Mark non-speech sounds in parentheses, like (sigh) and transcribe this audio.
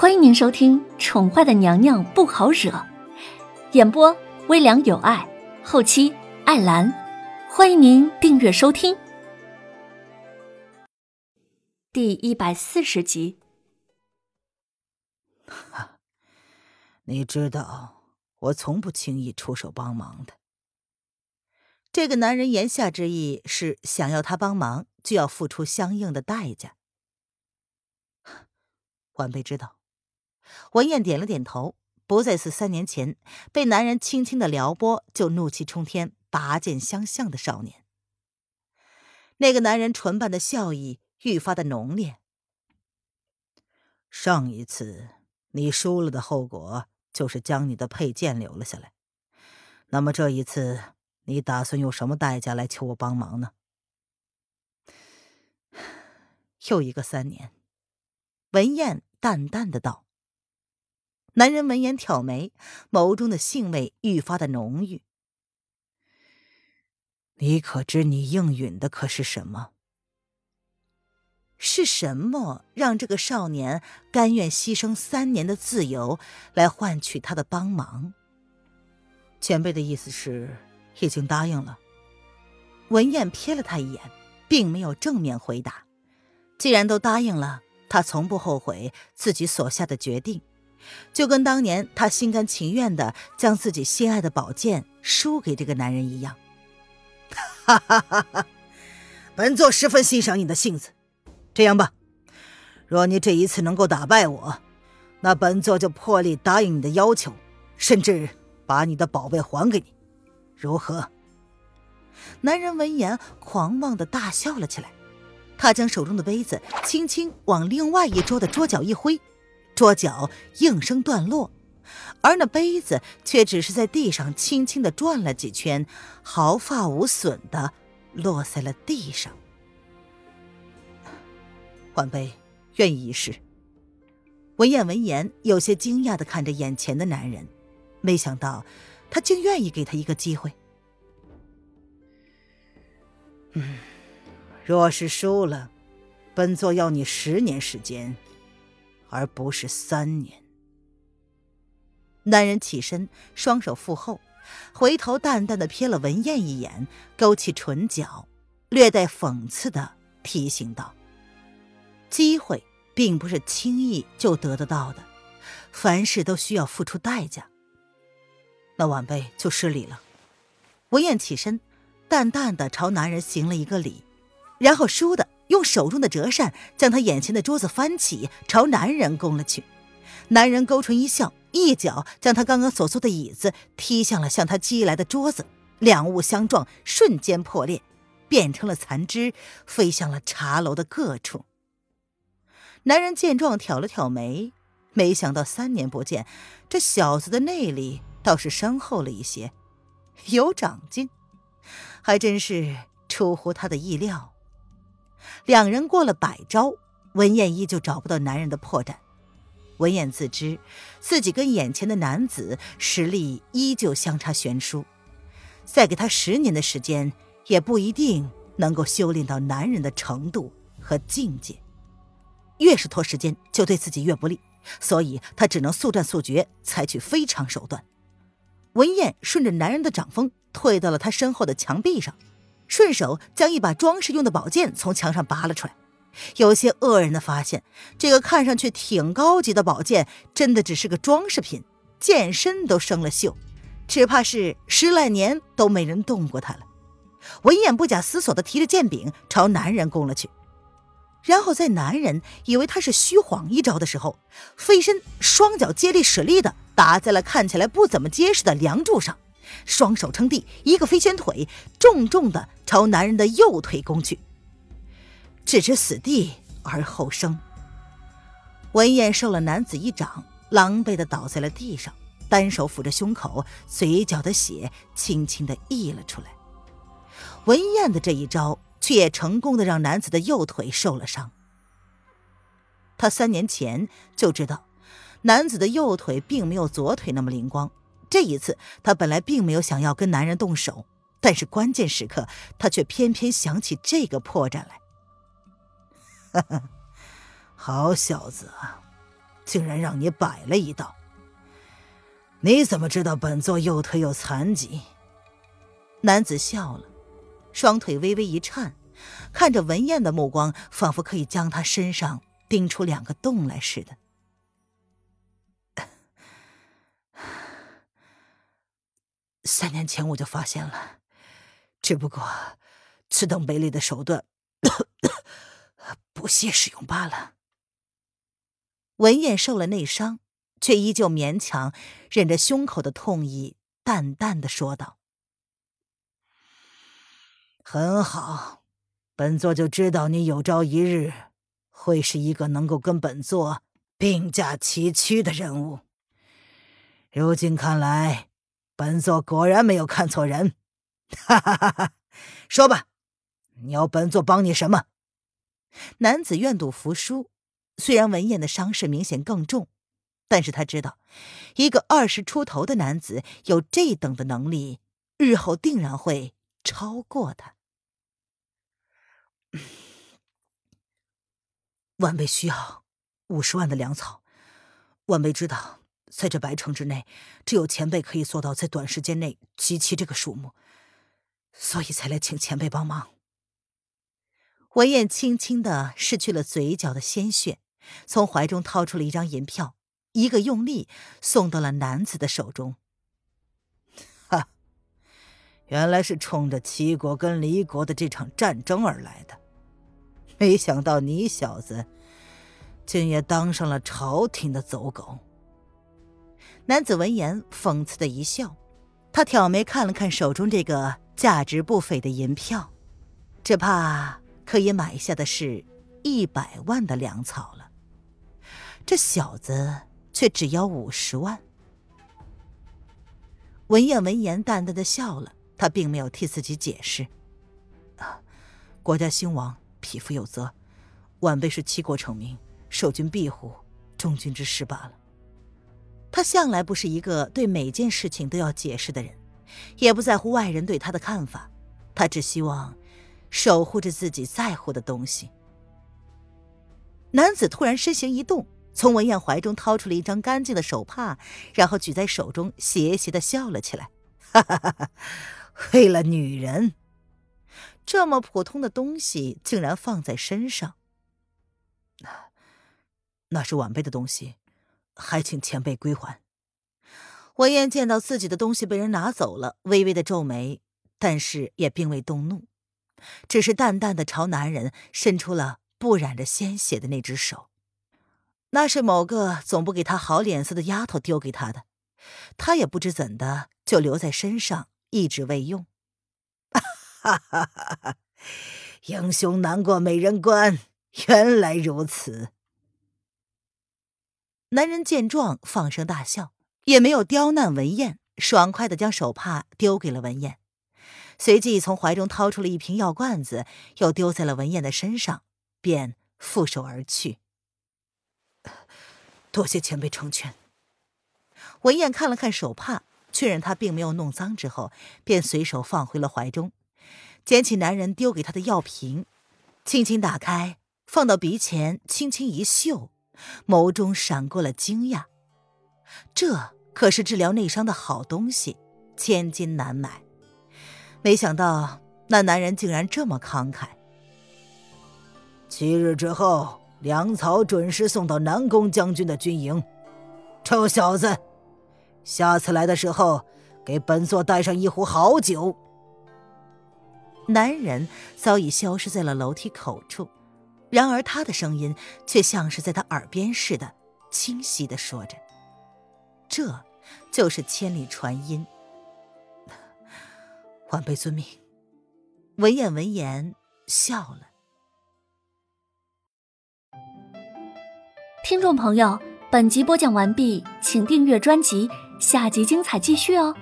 欢迎您收听《宠坏的娘娘不好惹》，演播微凉有爱，后期艾兰。欢迎您订阅收听。第一百四十集。(laughs) 你知道我从不轻易出手帮忙的。这个男人言下之意是想要他帮忙，就要付出相应的代价。晚辈知道。文燕点了点头，不再是三年前被男人轻轻的撩拨就怒气冲天、拔剑相向的少年。那个男人唇瓣的笑意愈发的浓烈。上一次你输了的后果就是将你的佩剑留了下来，那么这一次你打算用什么代价来求我帮忙呢？(sighs) 又一个三年，文燕淡淡的道。男人闻言挑眉，眸中的兴味愈发的浓郁。你可知你应允的可是什么？是什么让这个少年甘愿牺牲三年的自由来换取他的帮忙？前辈的意思是已经答应了。文燕瞥了他一眼，并没有正面回答。既然都答应了，他从不后悔自己所下的决定。就跟当年他心甘情愿的将自己心爱的宝剑输给这个男人一样，哈哈哈哈！本座十分欣赏你的性子。这样吧，若你这一次能够打败我，那本座就破例答应你的要求，甚至把你的宝贝还给你，如何？男人闻言狂妄的大笑了起来，他将手中的杯子轻轻往另外一桌的桌角一挥。桌角应声断落，而那杯子却只是在地上轻轻的转了几圈，毫发无损的落在了地上。晚辈愿意一试。文燕闻言，有些惊讶的看着眼前的男人，没想到他竟愿意给他一个机会。嗯，若是输了，本座要你十年时间。而不是三年。男人起身，双手负后，回头淡淡的瞥了文燕一眼，勾起唇角，略带讽刺的提醒道：“机会并不是轻易就得得到的，凡事都需要付出代价。”那晚辈就失礼了。文燕起身，淡淡的朝男人行了一个礼，然后倏地。用手中的折扇将他眼前的桌子翻起，朝男人攻了去。男人勾唇一笑，一脚将他刚刚所坐的椅子踢向了向他击来的桌子，两物相撞，瞬间破裂，变成了残肢，飞向了茶楼的各处。男人见状，挑了挑眉，没想到三年不见，这小子的内力倒是深厚了一些，有长进，还真是出乎他的意料。两人过了百招，文燕依旧找不到男人的破绽。文燕自知自己跟眼前的男子实力依旧相差悬殊，再给他十年的时间，也不一定能够修炼到男人的程度和境界。越是拖时间，就对自己越不利，所以他只能速战速决，采取非常手段。文燕顺着男人的掌风，退到了他身后的墙壁上。顺手将一把装饰用的宝剑从墙上拔了出来，有些愕然的发现，这个看上去挺高级的宝剑，真的只是个装饰品，剑身都生了锈，只怕是十来年都没人动过它了。文彦不假思索的提着剑柄朝男人攻了去，然后在男人以为他是虚晃一招的时候，飞身双脚接力使力的打在了看起来不怎么结实的梁柱上。双手撑地，一个飞旋腿，重重的朝男人的右腿攻去。置之死地而后生。文燕受了男子一掌，狼狈的倒在了地上，单手抚着胸口，嘴角的血轻轻的溢了出来。文燕的这一招，却也成功的让男子的右腿受了伤。他三年前就知道，男子的右腿并没有左腿那么灵光。这一次，他本来并没有想要跟男人动手，但是关键时刻，他却偏偏想起这个破绽来。哈 (laughs) 哈好小子啊，竟然让你摆了一道。你怎么知道本座右腿有残疾？男子笑了，双腿微微一颤，看着文燕的目光仿佛可以将他身上钉出两个洞来似的。三年前我就发现了，只不过此等卑劣的手段，不屑使用罢了。文燕受了内伤。却依旧勉强忍着胸口的痛意，淡淡的说道：“很好，本座就知道你有朝一日会是一个能够跟本座并驾齐驱的人物。如今看来，本座果然没有看错人。哈哈哈哈！说吧，你要本座帮你什么？”男子愿赌服输，虽然文燕的伤势明显更重。但是他知道，一个二十出头的男子有这等的能力，日后定然会超过他。(coughs) 晚辈需要五十万的粮草，晚辈知道，在这白城之内，只有前辈可以做到在短时间内集齐这个数目，所以才来请前辈帮忙。文燕轻轻的拭去了嘴角的鲜血，从怀中掏出了一张银票。一个用力送到了男子的手中。(laughs) 哈，原来是冲着齐国跟离国的这场战争而来的，没想到你小子竟也当上了朝廷的走狗。男子闻言讽刺的一笑，他挑眉看了看手中这个价值不菲的银票，只怕可以买下的是一百万的粮草了。这小子。却只要五十万。文燕闻言淡淡的笑了，他并没有替自己解释。啊，国家兴亡，匹夫有责。晚辈是七国成名，受君庇护，忠君之士罢了。他向来不是一个对每件事情都要解释的人，也不在乎外人对他的看法。他只希望守护着自己在乎的东西。男子突然身形一动。从文燕怀中掏出了一张干净的手帕，然后举在手中，邪邪的笑了起来。哈哈哈哈为了女人，这么普通的东西竟然放在身上？那是晚辈的东西，还请前辈归还。文燕见到自己的东西被人拿走了，微微的皱眉，但是也并未动怒，只是淡淡的朝男人伸出了不染着鲜血的那只手。那是某个总不给他好脸色的丫头丢给他的，他也不知怎的就留在身上，一直未用。(laughs) 哈哈哈哈英雄难过美人关，原来如此。男人见状放声大笑，也没有刁难文燕，爽快的将手帕丢给了文燕，随即从怀中掏出了一瓶药罐子，又丢在了文燕的身上，便负手而去。多谢前辈成全。文燕看了看手帕，确认他并没有弄脏之后，便随手放回了怀中，捡起男人丢给他的药瓶，轻轻打开，放到鼻前，轻轻一嗅，眸中闪过了惊讶。这可是治疗内伤的好东西，千金难买。没想到那男人竟然这么慷慨。七日之后。粮草准时送到南宫将军的军营。臭小子，下次来的时候给本座带上一壶好酒。男人早已消失在了楼梯口处，然而他的声音却像是在他耳边似的，清晰的说着：“这就是千里传音。(laughs) ”晚辈遵命。文燕闻言笑了。听众朋友，本集播讲完毕，请订阅专辑，下集精彩继续哦。